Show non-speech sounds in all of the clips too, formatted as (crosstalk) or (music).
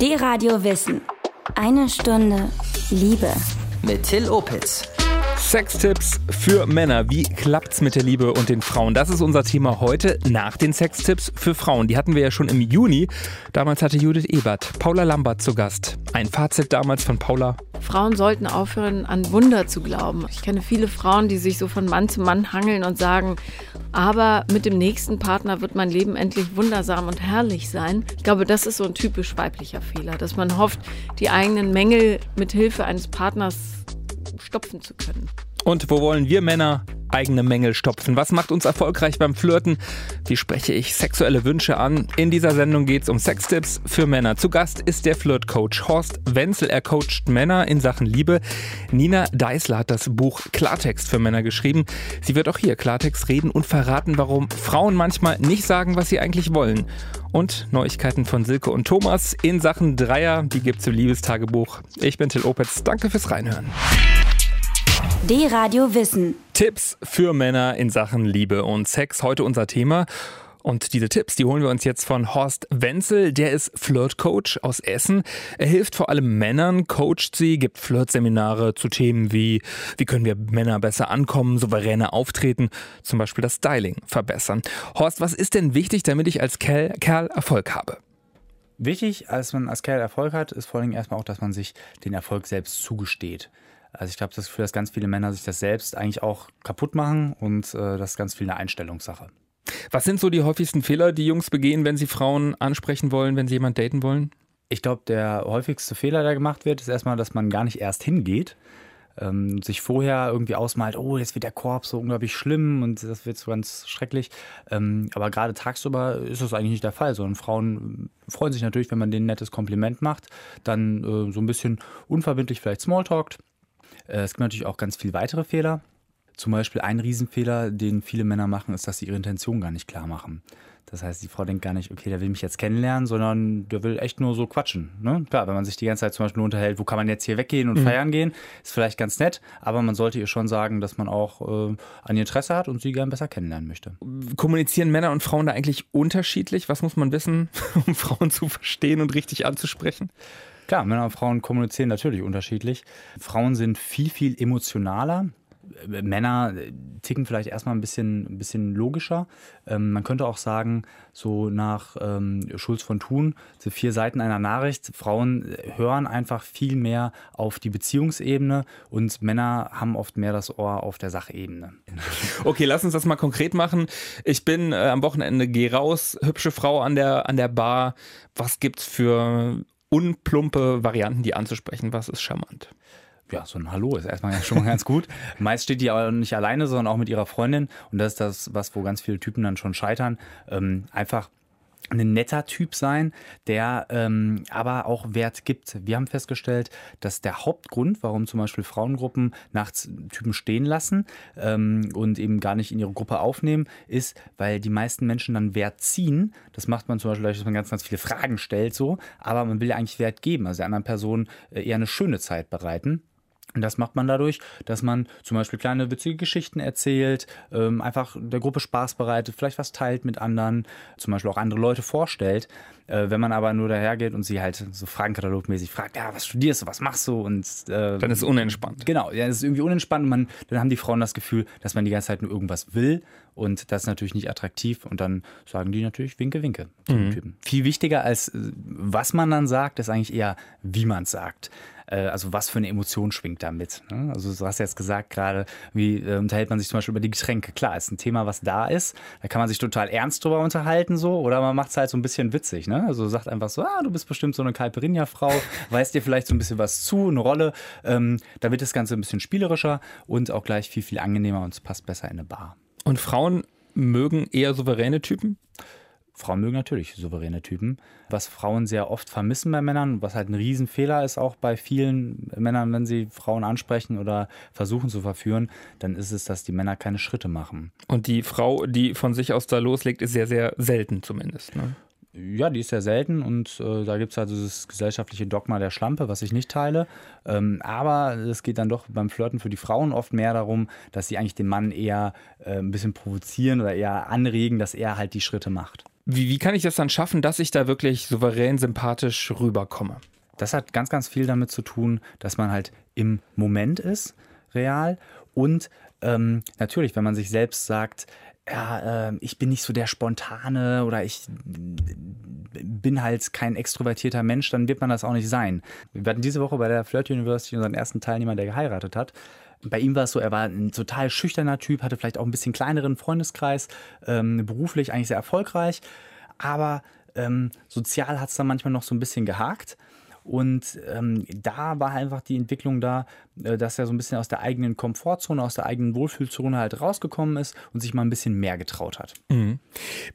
D-Radio Wissen. Eine Stunde Liebe. Mit Till Opitz. Sextipps für Männer. Wie klappt's mit der Liebe und den Frauen? Das ist unser Thema heute nach den Sextipps für Frauen. Die hatten wir ja schon im Juni. Damals hatte Judith Ebert Paula Lambert zu Gast. Ein Fazit damals von Paula. Frauen sollten aufhören, an Wunder zu glauben. Ich kenne viele Frauen, die sich so von Mann zu Mann hangeln und sagen, aber mit dem nächsten Partner wird mein Leben endlich wundersam und herrlich sein. Ich glaube, das ist so ein typisch weiblicher Fehler, dass man hofft, die eigenen Mängel mit Hilfe eines Partners stopfen zu können. Und wo wollen wir Männer eigene Mängel stopfen? Was macht uns erfolgreich beim Flirten? Wie spreche ich sexuelle Wünsche an? In dieser Sendung geht es um Sextipps für Männer. Zu Gast ist der Flirtcoach Horst Wenzel. Er coacht Männer in Sachen Liebe. Nina Deißler hat das Buch Klartext für Männer geschrieben. Sie wird auch hier Klartext reden und verraten, warum Frauen manchmal nicht sagen, was sie eigentlich wollen. Und Neuigkeiten von Silke und Thomas in Sachen Dreier, die gibt's im Liebestagebuch. Ich bin Till Opitz. Danke fürs Reinhören. D-Radio Wissen. Tipps für Männer in Sachen Liebe und Sex. Heute unser Thema. Und diese Tipps, die holen wir uns jetzt von Horst Wenzel. Der ist Flirtcoach aus Essen. Er hilft vor allem Männern, coacht sie, gibt Flirtseminare zu Themen wie, wie können wir Männer besser ankommen, souveräner auftreten, zum Beispiel das Styling verbessern. Horst, was ist denn wichtig, damit ich als Kerl, Kerl Erfolg habe? Wichtig, als man als Kerl Erfolg hat, ist vor allem erstmal auch, dass man sich den Erfolg selbst zugesteht. Also ich glaube, das Gefühl, dass ganz viele Männer sich das selbst eigentlich auch kaputt machen und äh, das ist ganz viel eine Einstellungssache. Was sind so die häufigsten Fehler, die Jungs begehen, wenn sie Frauen ansprechen wollen, wenn sie jemand daten wollen? Ich glaube, der häufigste Fehler, der gemacht wird, ist erstmal, dass man gar nicht erst hingeht. Ähm, sich vorher irgendwie ausmalt, oh, jetzt wird der Korb so unglaublich schlimm und das wird so ganz schrecklich. Ähm, aber gerade tagsüber ist das eigentlich nicht der Fall, sondern Frauen freuen sich natürlich, wenn man denen ein nettes Kompliment macht, dann äh, so ein bisschen unverbindlich vielleicht Smalltalkt es gibt natürlich auch ganz viele weitere Fehler. Zum Beispiel ein Riesenfehler, den viele Männer machen, ist, dass sie ihre Intention gar nicht klar machen. Das heißt, die Frau denkt gar nicht, okay, der will mich jetzt kennenlernen, sondern der will echt nur so quatschen. Ne? Klar, wenn man sich die ganze Zeit zum Beispiel nur unterhält, wo kann man jetzt hier weggehen und mhm. feiern gehen, ist vielleicht ganz nett, aber man sollte ihr schon sagen, dass man auch äh, an ihr Interesse hat und sie gern besser kennenlernen möchte. Kommunizieren Männer und Frauen da eigentlich unterschiedlich? Was muss man wissen, (laughs) um Frauen zu verstehen und richtig anzusprechen? Klar, Männer und Frauen kommunizieren natürlich unterschiedlich. Frauen sind viel, viel emotionaler. Männer ticken vielleicht erstmal ein bisschen, ein bisschen logischer. Ähm, man könnte auch sagen, so nach ähm, Schulz von Thun, so vier Seiten einer Nachricht, Frauen hören einfach viel mehr auf die Beziehungsebene und Männer haben oft mehr das Ohr auf der Sachebene. (laughs) Okay, lass uns das mal konkret machen. Ich bin äh, am Wochenende, gehe raus, hübsche Frau an der, an der Bar. Was gibt's für unplumpe Varianten, die anzusprechen. Was ist charmant? ja, so ein Hallo ist erstmal schon mal ganz gut. (laughs) Meist steht die aber nicht alleine, sondern auch mit ihrer Freundin. Und das ist das, was, wo ganz viele Typen dann schon scheitern. Ähm, einfach ein netter Typ sein, der ähm, aber auch Wert gibt. Wir haben festgestellt, dass der Hauptgrund, warum zum Beispiel Frauengruppen nachts Typen stehen lassen ähm, und eben gar nicht in ihre Gruppe aufnehmen, ist, weil die meisten Menschen dann Wert ziehen. Das macht man zum Beispiel, dass man ganz, ganz viele Fragen stellt, so, aber man will ja eigentlich Wert geben, also der anderen Person äh, eher eine schöne Zeit bereiten. Und das macht man dadurch, dass man zum Beispiel kleine witzige Geschichten erzählt, ähm, einfach der Gruppe Spaß bereitet, vielleicht was teilt mit anderen, zum Beispiel auch andere Leute vorstellt. Äh, wenn man aber nur dahergeht und sie halt so Fragenkatalogmäßig fragt, ja, was studierst du, was machst du? Und äh, dann ist es unentspannt. Genau, ja, es ist irgendwie unentspannt und man, dann haben die Frauen das Gefühl, dass man die ganze Zeit nur irgendwas will und das ist natürlich nicht attraktiv und dann sagen die natürlich Winke, Winke. Mhm. Viel wichtiger als äh, was man dann sagt, ist eigentlich eher, wie man es sagt. Äh, also was für eine Emotion schwingt damit. Ne? Also du hast jetzt gesagt gerade, wie äh, unterhält man sich zum Beispiel über die Getränke. Klar, ist ein Thema, was da ist. Da kann man sich total ernst drüber unterhalten so oder man macht es halt so ein bisschen witzig. Ne? Also sagt einfach so, ah, du bist bestimmt so eine Caipirinha-Frau, (laughs) weißt dir vielleicht so ein bisschen was zu, eine Rolle. Ähm, da wird das Ganze ein bisschen spielerischer und auch gleich viel, viel angenehmer und es passt besser in eine Bar. Und Frauen mögen eher souveräne Typen? Frauen mögen natürlich souveräne Typen. Was Frauen sehr oft vermissen bei Männern, was halt ein Riesenfehler ist auch bei vielen Männern, wenn sie Frauen ansprechen oder versuchen zu verführen, dann ist es, dass die Männer keine Schritte machen. Und die Frau, die von sich aus da loslegt, ist sehr, sehr selten zumindest. Ne? Ja, die ist sehr selten und äh, da gibt es also das gesellschaftliche Dogma der Schlampe, was ich nicht teile. Ähm, aber es geht dann doch beim Flirten für die Frauen oft mehr darum, dass sie eigentlich den Mann eher äh, ein bisschen provozieren oder eher anregen, dass er halt die Schritte macht. Wie, wie kann ich das dann schaffen, dass ich da wirklich souverän sympathisch rüberkomme? Das hat ganz, ganz viel damit zu tun, dass man halt im Moment ist, real. Und ähm, natürlich, wenn man sich selbst sagt, ja, äh, ich bin nicht so der Spontane oder ich bin halt kein extrovertierter Mensch, dann wird man das auch nicht sein. Wir hatten diese Woche bei der Flirt University unseren ersten Teilnehmer, der geheiratet hat. Bei ihm war es so, er war ein total schüchterner Typ, hatte vielleicht auch ein bisschen kleineren Freundeskreis, ähm, beruflich eigentlich sehr erfolgreich, aber ähm, sozial hat es dann manchmal noch so ein bisschen gehakt. Und ähm, da war einfach die Entwicklung da, äh, dass er so ein bisschen aus der eigenen Komfortzone, aus der eigenen Wohlfühlzone halt rausgekommen ist und sich mal ein bisschen mehr getraut hat. Mhm.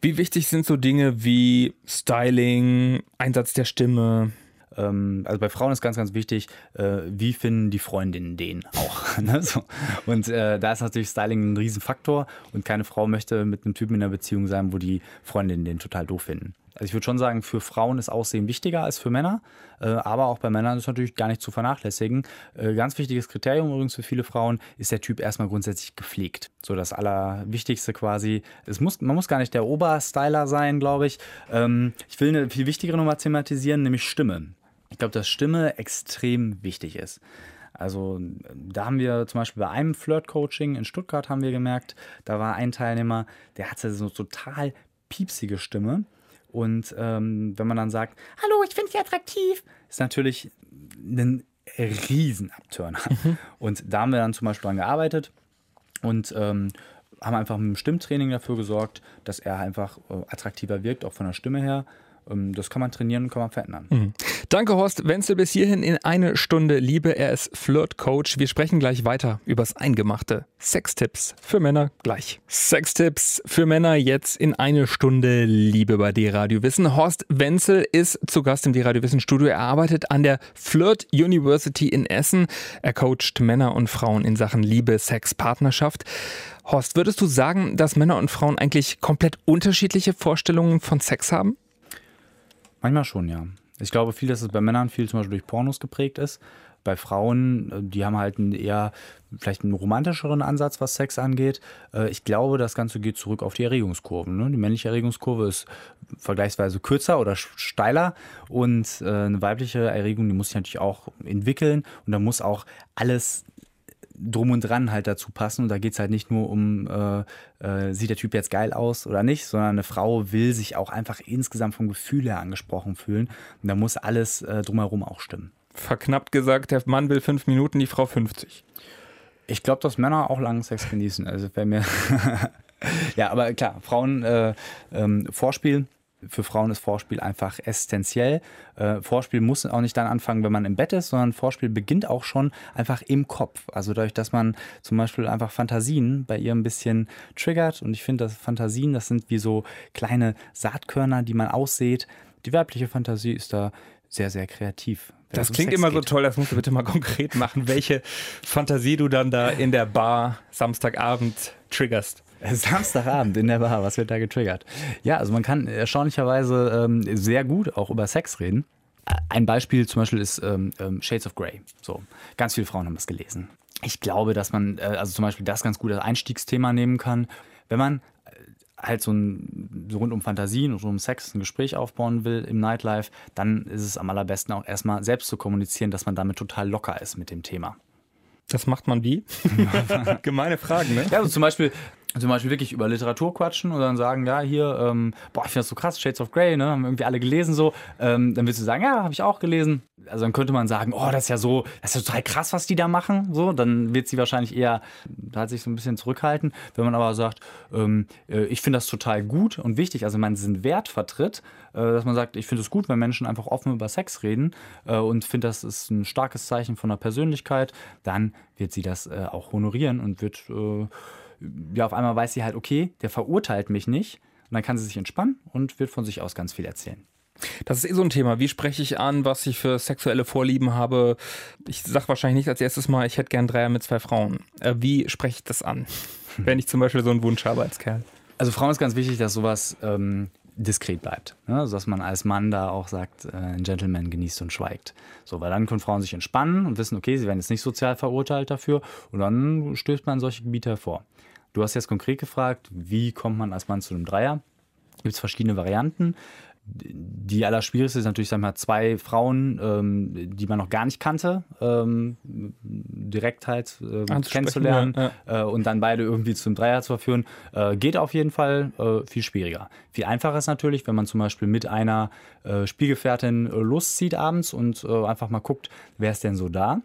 Wie wichtig sind so Dinge wie Styling, Einsatz der Stimme? Ähm, also bei Frauen ist ganz, ganz wichtig, äh, wie finden die Freundinnen den auch. (laughs) ne? so. Und äh, da ist natürlich Styling ein Riesenfaktor und keine Frau möchte mit einem Typen in einer Beziehung sein, wo die Freundinnen den total doof finden. Also ich würde schon sagen, für Frauen ist Aussehen wichtiger als für Männer, äh, aber auch bei Männern ist natürlich gar nicht zu vernachlässigen. Äh, ganz wichtiges Kriterium übrigens für viele Frauen ist der Typ erstmal grundsätzlich gepflegt. So das Allerwichtigste quasi. Es muss, man muss gar nicht der Oberstyler sein, glaube ich. Ähm, ich will eine viel wichtigere Nummer thematisieren, nämlich Stimme. Ich glaube, dass Stimme extrem wichtig ist. Also da haben wir zum Beispiel bei einem Flirt-Coaching in Stuttgart haben wir gemerkt, da war ein Teilnehmer, der hatte so total piepsige Stimme. Und ähm, wenn man dann sagt, hallo, ich finde Sie attraktiv, ist natürlich ein Riesenabturner. Mhm. Und da haben wir dann zum Beispiel dran gearbeitet und ähm, haben einfach mit dem Stimmtraining dafür gesorgt, dass er einfach äh, attraktiver wirkt, auch von der Stimme her. Ähm, das kann man trainieren und kann man verändern. Mhm. Danke, Horst Wenzel, bis hierhin in eine Stunde Liebe. Er ist Flirt-Coach. Wir sprechen gleich weiter übers Eingemachte. Sextipps für Männer gleich. Sextipps für Männer jetzt in eine Stunde Liebe bei D-Radio Wissen. Horst Wenzel ist zu Gast im D-Radio Wissen Studio. Er arbeitet an der Flirt University in Essen. Er coacht Männer und Frauen in Sachen Liebe, Sex, Partnerschaft. Horst, würdest du sagen, dass Männer und Frauen eigentlich komplett unterschiedliche Vorstellungen von Sex haben? Manchmal schon, ja. Ich glaube viel, dass es bei Männern viel zum Beispiel durch Pornos geprägt ist. Bei Frauen, äh, die haben halt einen eher vielleicht einen romantischeren Ansatz, was Sex angeht. Äh, ich glaube, das Ganze geht zurück auf die Erregungskurven. Ne? Die männliche Erregungskurve ist vergleichsweise kürzer oder steiler und äh, eine weibliche Erregung, die muss sich natürlich auch entwickeln und da muss auch alles drum und dran halt dazu passen. Und da geht es halt nicht nur um, äh, äh, sieht der Typ jetzt geil aus oder nicht, sondern eine Frau will sich auch einfach insgesamt vom Gefühl her angesprochen fühlen. Und da muss alles äh, drumherum auch stimmen. Verknappt gesagt, der Mann will fünf Minuten, die Frau 50. Ich glaube, dass Männer auch langen Sex genießen. Also bei mir. (laughs) ja, aber klar, Frauen äh, ähm, Vorspiel für Frauen ist Vorspiel einfach essentiell. Äh, Vorspiel muss auch nicht dann anfangen, wenn man im Bett ist, sondern Vorspiel beginnt auch schon einfach im Kopf. Also dadurch, dass man zum Beispiel einfach Fantasien bei ihr ein bisschen triggert. Und ich finde, dass Fantasien, das sind wie so kleine Saatkörner, die man aussät. Die weibliche Fantasie ist da sehr, sehr kreativ. Das klingt Sex immer geht. so toll, das musst du bitte mal (laughs) konkret machen, welche Fantasie du dann da in der Bar Samstagabend triggerst. (laughs) Samstagabend in der Bar, was wird da getriggert? Ja, also man kann erstaunlicherweise ähm, sehr gut auch über Sex reden. Ein Beispiel zum Beispiel ist ähm, ähm, Shades of Grey. So, ganz viele Frauen haben das gelesen. Ich glaube, dass man äh, also zum Beispiel das ganz gut als Einstiegsthema nehmen kann. Wenn man äh, halt so, ein, so rund um Fantasien und um Sex ein Gespräch aufbauen will im Nightlife, dann ist es am allerbesten auch erstmal selbst zu kommunizieren, dass man damit total locker ist mit dem Thema. Das macht man wie? (laughs) Gemeine Fragen, ne? Ja, also zum Beispiel, zum Beispiel wirklich über Literatur quatschen und dann sagen, ja, hier, ähm, boah, ich finde das so krass, Shades of Grey, ne, haben irgendwie alle gelesen so. Ähm, dann willst du sagen, ja, habe ich auch gelesen. Also dann könnte man sagen, oh, das ist ja so, das ist ja total krass, was die da machen. So, dann wird sie wahrscheinlich eher, da hat sich so ein bisschen zurückhalten. Wenn man aber sagt, ähm, äh, ich finde das total gut und wichtig, also man diesen Wert vertritt, äh, dass man sagt, ich finde es gut, wenn Menschen einfach offen über Sex reden äh, und finde, das ist ein starkes Zeichen von der Persönlichkeit, dann wird sie das äh, auch honorieren und wird äh, ja, auf einmal weiß sie halt, okay, der verurteilt mich nicht. Und dann kann sie sich entspannen und wird von sich aus ganz viel erzählen. Das ist eh so ein Thema. Wie spreche ich an, was ich für sexuelle Vorlieben habe? Ich sage wahrscheinlich nicht als erstes Mal, ich hätte gern Dreier mit zwei Frauen. Äh, wie spreche ich das an, (laughs) wenn ich zum Beispiel so einen Wunsch habe als Kerl? Also Frauen ist ganz wichtig, dass sowas ähm, diskret bleibt. Ne? Also dass man als Mann da auch sagt, äh, ein Gentleman genießt und schweigt. So, weil dann können Frauen sich entspannen und wissen, okay, sie werden jetzt nicht sozial verurteilt dafür und dann stößt man solche Gebiete hervor. Du hast jetzt konkret gefragt, wie kommt man als Mann zu einem Dreier? Gibt es verschiedene Varianten die allerschwierigste ist natürlich, sagen wir mal, zwei Frauen, ähm, die man noch gar nicht kannte, ähm, direkt halt äh, kennenzulernen ja, ja. Äh, und dann beide irgendwie zum Dreier zu verführen, äh, geht auf jeden Fall äh, viel schwieriger. Viel einfacher ist natürlich, wenn man zum Beispiel mit einer äh, Spielgefährtin äh, loszieht abends und einfach mal guckt, wer ist denn so da.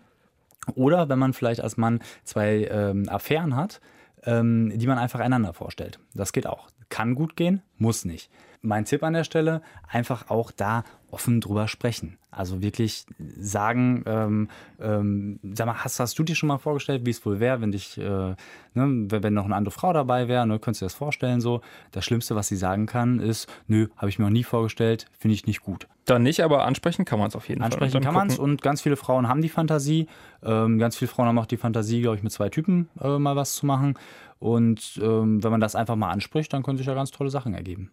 Oder wenn man vielleicht als Mann zwei ähm, Affären hat, ähm, die man einfach einander vorstellt. Das geht auch. Kann gut gehen, muss nicht mein Tipp an der Stelle, einfach auch da offen drüber sprechen. Also wirklich sagen, ähm, ähm, sag mal, hast, hast du dir schon mal vorgestellt, wie es wohl wäre, wenn dich, äh, ne, wenn noch eine andere Frau dabei wäre, ne, könntest du dir das vorstellen so? Das Schlimmste, was sie sagen kann, ist, nö, habe ich mir noch nie vorgestellt, finde ich nicht gut. Dann nicht, aber ansprechen kann man es auf jeden ansprechen Fall. Ansprechen kann man es und ganz viele Frauen haben die Fantasie. Ähm, ganz viele Frauen haben auch die Fantasie, glaube ich, mit zwei Typen äh, mal was zu machen. Und ähm, wenn man das einfach mal anspricht, dann können sich ja ganz tolle Sachen ergeben.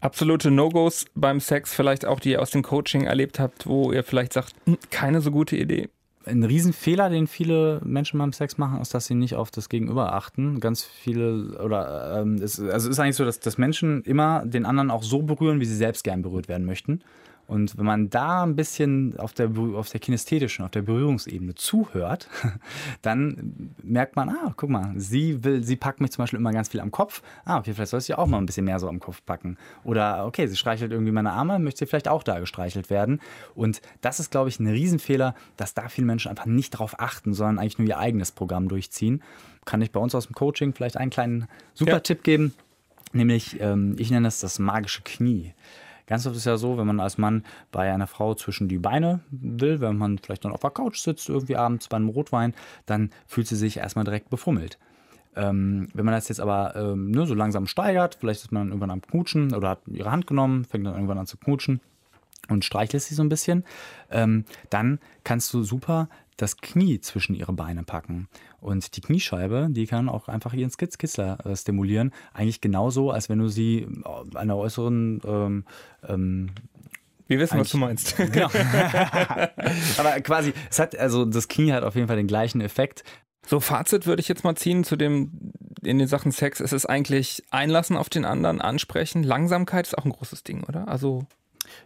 Absolute No-Gos beim Sex, vielleicht auch die ihr aus dem Coaching erlebt habt, wo ihr vielleicht sagt, hm, keine so gute Idee. Ein Riesenfehler, den viele Menschen beim Sex machen, ist, dass sie nicht auf das Gegenüber achten. Ganz viele, oder ähm, es, also es ist eigentlich so, dass, dass Menschen immer den anderen auch so berühren, wie sie selbst gern berührt werden möchten. Und wenn man da ein bisschen auf der, auf der kinästhetischen, auf der Berührungsebene zuhört, (laughs) dann merkt man, ah, guck mal, sie will, sie packt mich zum Beispiel immer ganz viel am Kopf. Ah, okay, vielleicht soll ich auch mal ein bisschen mehr so am Kopf packen. Oder okay, sie streichelt irgendwie meine Arme, möchte sie vielleicht auch da gestreichelt werden. Und das ist, glaube ich, ein Riesenfehler, dass da viele Menschen einfach nicht darauf achten, sondern eigentlich nur ihr eigenes Programm durchziehen. Kann ich bei uns aus dem Coaching vielleicht einen kleinen super ja. Tipp geben? Nämlich, ähm, ich nenne es das magische Knie. Ganz oft ist es ja so, wenn man als Mann bei einer Frau zwischen die Beine will, wenn man vielleicht dann auf der Couch sitzt, irgendwie abends bei einem Rotwein, dann fühlt sie sich erstmal direkt befummelt. Ähm, wenn man das jetzt aber ähm, ne, so langsam steigert, vielleicht ist man irgendwann am Knutschen oder hat ihre Hand genommen, fängt dann irgendwann an zu knutschen und streichelt sie so ein bisschen, ähm, dann kannst du super das Knie zwischen ihre Beine packen. Und die Kniescheibe, die kann auch einfach ihren Skitzkitzler äh, stimulieren. Eigentlich genauso, als wenn du sie äh, an der äußeren ähm, ähm, wir wissen, was du meinst. (laughs) Genau. (laughs) Aber quasi, es hat, also das Knie hat auf jeden Fall den gleichen Effekt. So, Fazit würde ich jetzt mal ziehen zu dem, in den Sachen Sex. Es ist eigentlich Einlassen auf den anderen, ansprechen. Langsamkeit ist auch ein großes Ding, oder? Also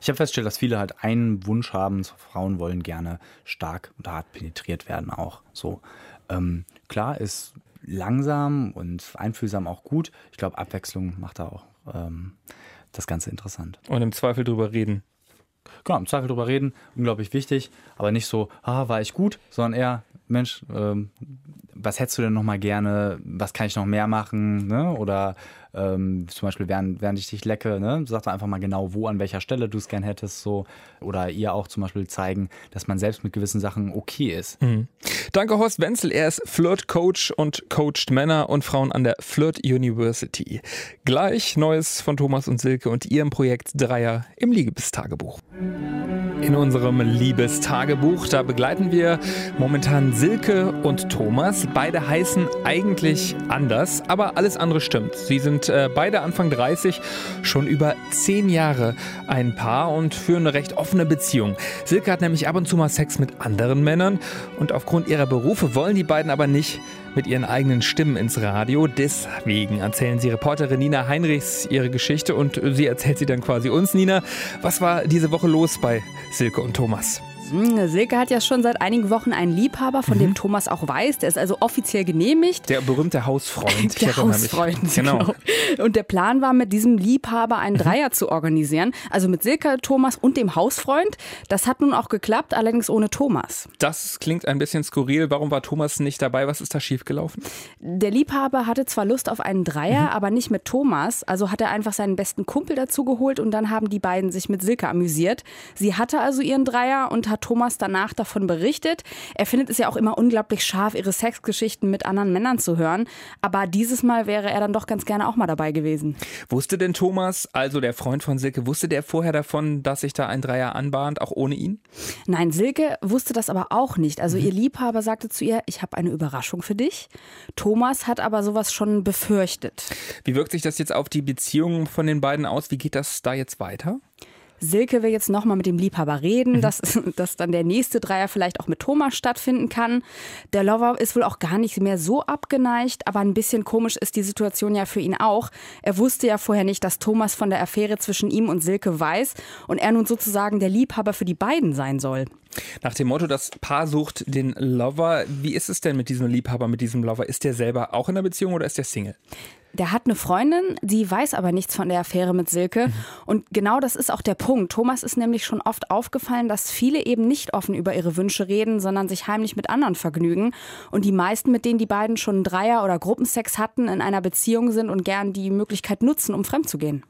ich habe festgestellt, dass viele halt einen Wunsch haben, Frauen wollen gerne stark und hart penetriert werden auch. So ähm, klar ist langsam und einfühlsam auch gut. Ich glaube, Abwechslung macht da auch ähm, das Ganze interessant. Und im Zweifel drüber reden. Genau, im Zweifel drüber reden, unglaublich wichtig, aber nicht so, ah, war ich gut, sondern eher, Mensch, ähm, was hättest du denn noch mal gerne, was kann ich noch mehr machen, ne? oder ähm, zum Beispiel während, während ich dich lecke, ne? sag doch einfach mal genau, wo, an welcher Stelle du es gern hättest, so. Oder ihr auch zum Beispiel zeigen, dass man selbst mit gewissen Sachen okay ist. Mhm. Danke, Horst Wenzel. Er ist Flirt-Coach und coacht Männer und Frauen an der Flirt University. Gleich Neues von Thomas und Silke und ihrem Projekt Dreier im Liebestagebuch. In unserem Liebestagebuch, da begleiten wir momentan Silke und Thomas. Beide heißen eigentlich anders, aber alles andere stimmt. Sie sind äh, beide Anfang 30, schon über zehn Jahre ein Paar und führen eine recht offene Beziehung. Silke hat nämlich ab und zu mal Sex mit anderen Männern und aufgrund ihrer Berufe wollen die beiden aber nicht mit ihren eigenen Stimmen ins Radio. Deswegen erzählen sie Reporterin Nina Heinrichs ihre Geschichte und sie erzählt sie dann quasi uns. Nina, was war diese Woche los bei Silke und Thomas? Hm, Silke hat ja schon seit einigen Wochen einen Liebhaber, von mhm. dem Thomas auch weiß. Der ist also offiziell genehmigt. Der berühmte Hausfreund. Der Hausfreund, (laughs) genau. genau. Und der Plan war, mit diesem Liebhaber einen mhm. Dreier zu organisieren. Also mit Silke, Thomas und dem Hausfreund. Das hat nun auch geklappt, allerdings ohne Thomas. Das klingt ein bisschen skurril. Warum war Thomas nicht dabei? Was ist da schiefgelaufen? Der Liebhaber hatte zwar Lust auf einen Dreier, mhm. aber nicht mit Thomas. Also hat er einfach seinen besten Kumpel dazu geholt und dann haben die beiden sich mit Silke amüsiert. Sie hatte also ihren Dreier und hat hat Thomas danach davon berichtet. Er findet es ja auch immer unglaublich scharf, ihre Sexgeschichten mit anderen Männern zu hören. Aber dieses Mal wäre er dann doch ganz gerne auch mal dabei gewesen. Wusste denn Thomas, also der Freund von Silke, wusste der vorher davon, dass sich da ein Dreier anbahnt, auch ohne ihn? Nein, Silke wusste das aber auch nicht. Also mhm. ihr Liebhaber sagte zu ihr, ich habe eine Überraschung für dich. Thomas hat aber sowas schon befürchtet. Wie wirkt sich das jetzt auf die Beziehung von den beiden aus? Wie geht das da jetzt weiter? Silke will jetzt nochmal mit dem Liebhaber reden, mhm. dass, (laughs) dass dann der nächste Dreier vielleicht auch mit Thomas stattfinden kann. Der Lover ist wohl auch gar nicht mehr so abgeneigt, aber ein bisschen komisch ist die Situation ja für ihn auch. Er wusste ja vorher nicht, dass Thomas von der Affäre zwischen ihm und Silke weiß und er nun sozusagen der Liebhaber für die beiden sein soll. Nach dem Motto, das Paar sucht den Lover. Wie ist es denn mit diesem Liebhaber, mit diesem Lover? Ist der selber auch in einer Beziehung oder ist der Single? Der hat eine Freundin, die weiß aber nichts von der Affäre mit Silke. Mhm. Und genau das ist auch der Punkt. Thomas ist nämlich schon oft aufgefallen, dass viele eben nicht offen über ihre Wünsche reden, sondern sich heimlich mit anderen vergnügen. Und die meisten, mit denen die beiden schon Dreier- oder Gruppensex hatten, in einer Beziehung sind und gern die Möglichkeit nutzen, um fremd zu gehen.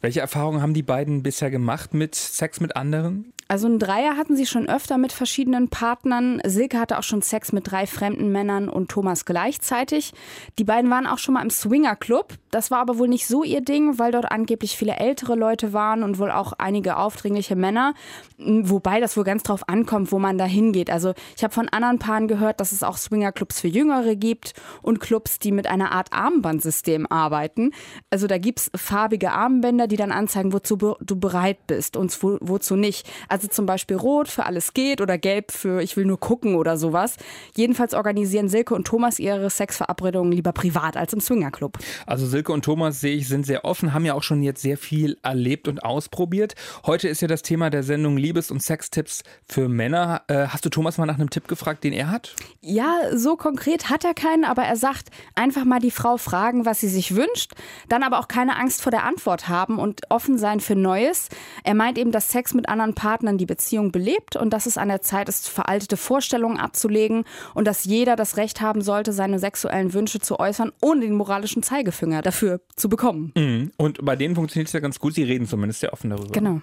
Welche Erfahrungen haben die beiden bisher gemacht mit Sex mit anderen? Also ein Dreier hatten sie schon öfter mit verschiedenen Partnern. Silke hatte auch schon Sex mit drei fremden Männern und Thomas gleichzeitig. Die beiden waren auch schon mal im Swinger Club. Das war aber wohl nicht so ihr Ding, weil dort angeblich viele ältere Leute waren und wohl auch einige aufdringliche Männer. Wobei das wohl ganz drauf ankommt, wo man da hingeht. Also ich habe von anderen Paaren gehört, dass es auch Swinger Clubs für Jüngere gibt und Clubs, die mit einer Art Armbandsystem arbeiten. Also da gibt es farbige Armbänder, die dann anzeigen, wozu du bereit bist und wozu nicht. Also also zum Beispiel rot für alles geht oder gelb für ich will nur gucken oder sowas. Jedenfalls organisieren Silke und Thomas ihre Sexverabredungen lieber privat als im Swingerclub. Also Silke und Thomas sehe ich sind sehr offen, haben ja auch schon jetzt sehr viel erlebt und ausprobiert. Heute ist ja das Thema der Sendung Liebes- und Sextipps für Männer. Äh, hast du Thomas mal nach einem Tipp gefragt, den er hat? Ja, so konkret hat er keinen, aber er sagt, einfach mal die Frau fragen, was sie sich wünscht, dann aber auch keine Angst vor der Antwort haben und offen sein für Neues. Er meint eben, dass Sex mit anderen Partnern Partnern die Beziehung belebt und dass es an der Zeit ist, veraltete Vorstellungen abzulegen und dass jeder das Recht haben sollte, seine sexuellen Wünsche zu äußern, ohne den moralischen Zeigefinger dafür zu bekommen. Mhm. Und bei denen funktioniert es ja ganz gut. Sie reden zumindest sehr offen darüber. Genau.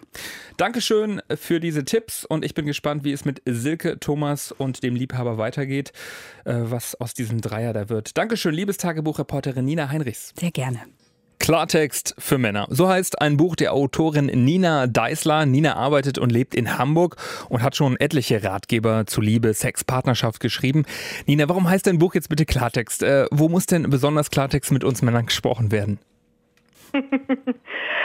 Dankeschön für diese Tipps und ich bin gespannt, wie es mit Silke, Thomas und dem Liebhaber weitergeht, äh, was aus diesem Dreier da wird. Dankeschön, Liebestagebuchreporterin Nina Heinrichs. Sehr gerne. Klartext für Männer. So heißt ein Buch der Autorin Nina Deisler. Nina arbeitet und lebt in Hamburg und hat schon etliche Ratgeber zu Liebe, Sex, Partnerschaft geschrieben. Nina, warum heißt dein Buch jetzt bitte Klartext? Äh, wo muss denn besonders Klartext mit uns Männern gesprochen werden? (laughs)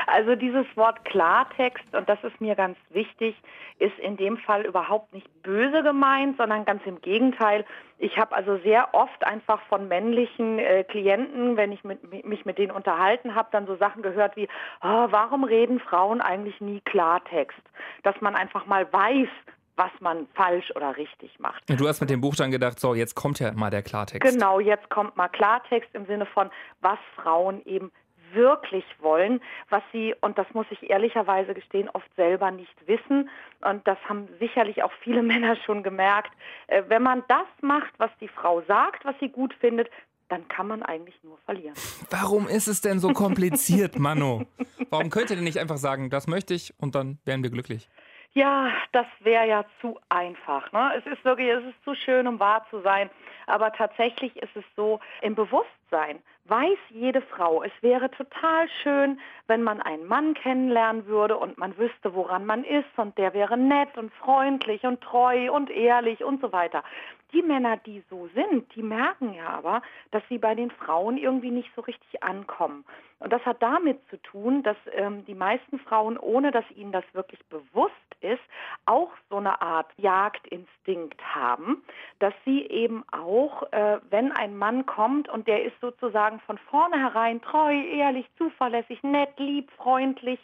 Also dieses Wort Klartext, und das ist mir ganz wichtig, ist in dem Fall überhaupt nicht böse gemeint, sondern ganz im Gegenteil. Ich habe also sehr oft einfach von männlichen äh, Klienten, wenn ich mit, mich mit denen unterhalten habe, dann so Sachen gehört wie, oh, warum reden Frauen eigentlich nie Klartext? Dass man einfach mal weiß, was man falsch oder richtig macht. Du hast mit dem Buch dann gedacht, so, jetzt kommt ja mal der Klartext. Genau, jetzt kommt mal Klartext im Sinne von, was Frauen eben wirklich wollen, was sie, und das muss ich ehrlicherweise gestehen, oft selber nicht wissen. Und das haben sicherlich auch viele (laughs) Männer schon gemerkt. Äh, wenn man das macht, was die Frau sagt, was sie gut findet, dann kann man eigentlich nur verlieren. Warum ist es denn so kompliziert, Mano? Warum könnt ihr denn nicht einfach sagen, das möchte ich und dann wären wir glücklich? Ja, das wäre ja zu einfach. Ne? Es ist wirklich, es ist zu schön, um wahr zu sein. Aber tatsächlich ist es so, im Bewusstsein weiß jede Frau, es wäre total schön, wenn man einen Mann kennenlernen würde und man wüsste, woran man ist und der wäre nett und freundlich und treu und ehrlich und so weiter. Die Männer, die so sind, die merken ja aber, dass sie bei den Frauen irgendwie nicht so richtig ankommen. Und das hat damit zu tun, dass ähm, die meisten Frauen, ohne dass ihnen das wirklich bewusst ist, auch so eine Art Jagdinstinkt haben, dass sie eben auch, äh, wenn ein Mann kommt und der ist sozusagen von vornherein treu, ehrlich, zuverlässig, nett, lieb, freundlich,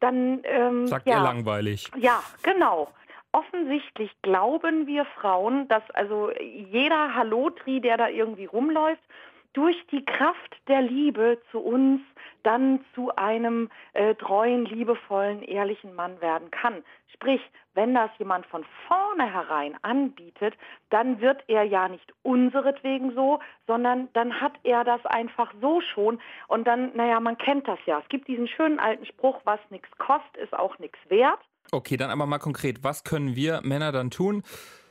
dann... Ähm, Sagt ja, er langweilig. Ja, genau offensichtlich glauben wir Frauen, dass also jeder Hallotri, der da irgendwie rumläuft, durch die Kraft der Liebe zu uns dann zu einem äh, treuen, liebevollen, ehrlichen Mann werden kann. Sprich, wenn das jemand von vornherein anbietet, dann wird er ja nicht unseretwegen so, sondern dann hat er das einfach so schon. Und dann, naja, man kennt das ja. Es gibt diesen schönen alten Spruch, was nichts kostet, ist auch nichts wert. Okay, dann aber mal konkret, was können wir Männer dann tun,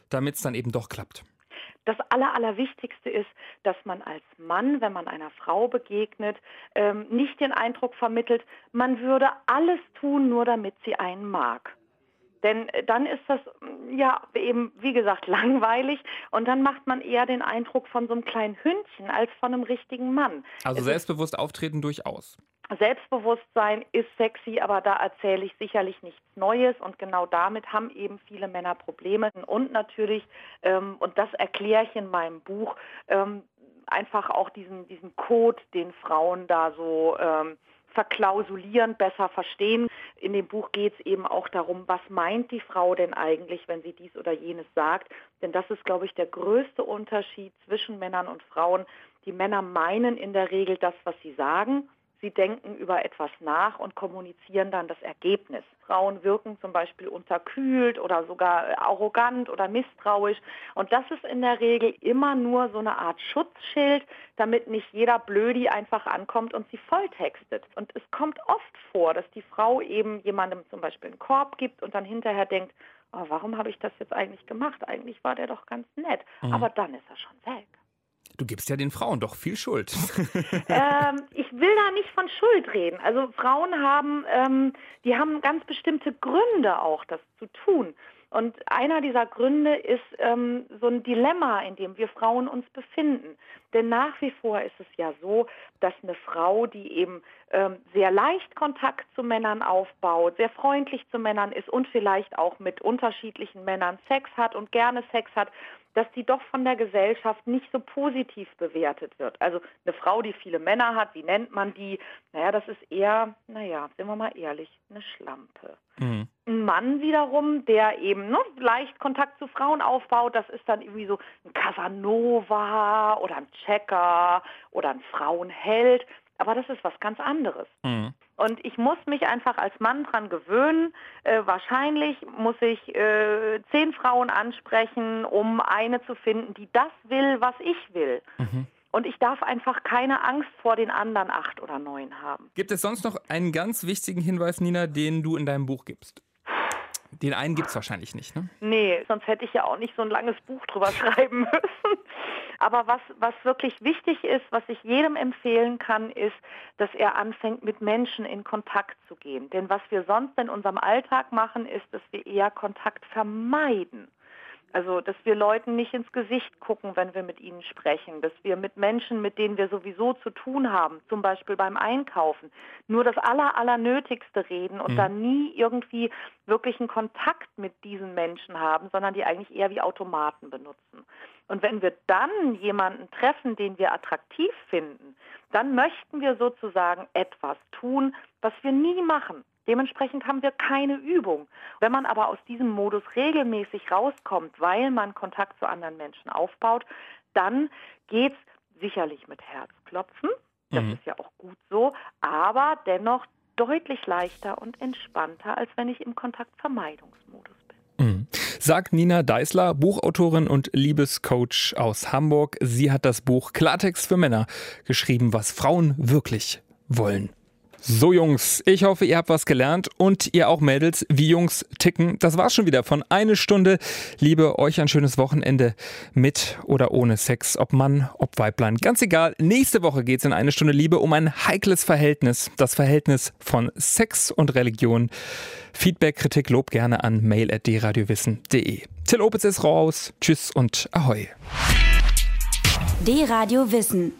damit es dann eben doch klappt? Das Aller, Allerwichtigste ist, dass man als Mann, wenn man einer Frau begegnet, ähm, nicht den Eindruck vermittelt, man würde alles tun, nur damit sie einen mag. Denn äh, dann ist das mm, ja eben, wie gesagt, (laughs) langweilig und dann macht man eher den Eindruck von so einem kleinen Hündchen als von einem richtigen Mann. Also es selbstbewusst auftreten durchaus. Selbstbewusstsein ist sexy, aber da erzähle ich sicherlich nichts Neues und genau damit haben eben viele Männer Probleme. Und natürlich, ähm, und das erkläre ich in meinem Buch, ähm, einfach auch diesen, diesen Code, den Frauen da so ähm, verklausulieren, besser verstehen. In dem Buch geht es eben auch darum, was meint die Frau denn eigentlich, wenn sie dies oder jenes sagt. Denn das ist, glaube ich, der größte Unterschied zwischen Männern und Frauen. Die Männer meinen in der Regel das, was sie sagen Sie denken über etwas nach und kommunizieren dann das Ergebnis. Frauen wirken zum Beispiel unterkühlt oder sogar arrogant oder misstrauisch. Und das ist in der Regel immer nur so eine Art Schutzschild, damit nicht jeder Blödi einfach ankommt und sie volltextet. Und es kommt oft vor, dass die Frau eben jemandem zum Beispiel einen Korb gibt und dann hinterher denkt, oh, warum habe ich das jetzt eigentlich gemacht? Eigentlich war der doch ganz nett. Mhm. Aber dann ist er schon weg. Du gibst ja den Frauen doch viel Schuld. (laughs) ähm, ich will da nicht von Schuld reden. Also Frauen haben, ähm, die haben ganz bestimmte Gründe auch, das zu tun. Und einer dieser Gründe ist ähm, so ein Dilemma, in dem wir Frauen uns befinden. Denn nach wie vor ist es ja so, dass eine Frau, die eben ähm, sehr leicht Kontakt zu Männern aufbaut, sehr freundlich zu Männern ist und vielleicht auch mit unterschiedlichen Männern Sex hat und gerne Sex hat, dass die doch von der Gesellschaft nicht so positiv bewertet wird. Also eine Frau, die viele Männer hat, wie nennt man die? Naja, das ist eher, naja, sind wir mal ehrlich, eine Schlampe. Mhm. Mann wiederum, der eben ne, leicht Kontakt zu Frauen aufbaut, das ist dann irgendwie so ein Casanova oder ein Checker oder ein Frauenheld. Aber das ist was ganz anderes. Mhm. Und ich muss mich einfach als Mann dran gewöhnen. Äh, wahrscheinlich muss ich äh, zehn Frauen ansprechen, um eine zu finden, die das will, was ich will. Mhm. Und ich darf einfach keine Angst vor den anderen acht oder neun haben. Gibt es sonst noch einen ganz wichtigen Hinweis, Nina, den du in deinem Buch gibst? Den einen gibt es wahrscheinlich nicht, ne? Nee, sonst hätte ich ja auch nicht so ein langes Buch drüber (laughs) schreiben müssen. Aber was, was wirklich wichtig ist, was ich jedem empfehlen kann, ist, dass er anfängt, mit Menschen in Kontakt zu gehen. Denn was wir sonst in unserem Alltag machen, ist, dass wir eher Kontakt vermeiden. Also, dass wir Leuten nicht ins Gesicht gucken, wenn wir mit ihnen sprechen, dass wir mit Menschen, mit denen wir sowieso zu tun haben, zum Beispiel beim Einkaufen, nur das Aller, Allernötigste reden und mhm. dann nie irgendwie wirklich einen Kontakt mit diesen Menschen haben, sondern die eigentlich eher wie Automaten benutzen. Und wenn wir dann jemanden treffen, den wir attraktiv finden, dann möchten wir sozusagen etwas tun, was wir nie machen. Dementsprechend haben wir keine Übung. Wenn man aber aus diesem Modus regelmäßig rauskommt, weil man Kontakt zu anderen Menschen aufbaut, dann geht es sicherlich mit Herzklopfen. Das mhm. ist ja auch gut so, aber dennoch deutlich leichter und entspannter, als wenn ich im Kontaktvermeidungsmodus bin. Mhm. Sagt Nina Deißler, Buchautorin und Liebescoach aus Hamburg. Sie hat das Buch Klartext für Männer geschrieben, was Frauen wirklich wollen. So Jungs, ich hoffe, ihr habt was gelernt und ihr auch Mädels, wie Jungs ticken. Das war's schon wieder von eine Stunde. Liebe euch ein schönes Wochenende mit oder ohne Sex, ob Mann, ob Weiblein. Ganz egal. Nächste Woche geht's in eine Stunde Liebe um ein heikles Verhältnis. Das Verhältnis von Sex und Religion. Feedback, Kritik, Lob gerne an mail.dradiowissen.de. Till Opitz ist raus. Tschüss und Ahoi. D-Radio Wissen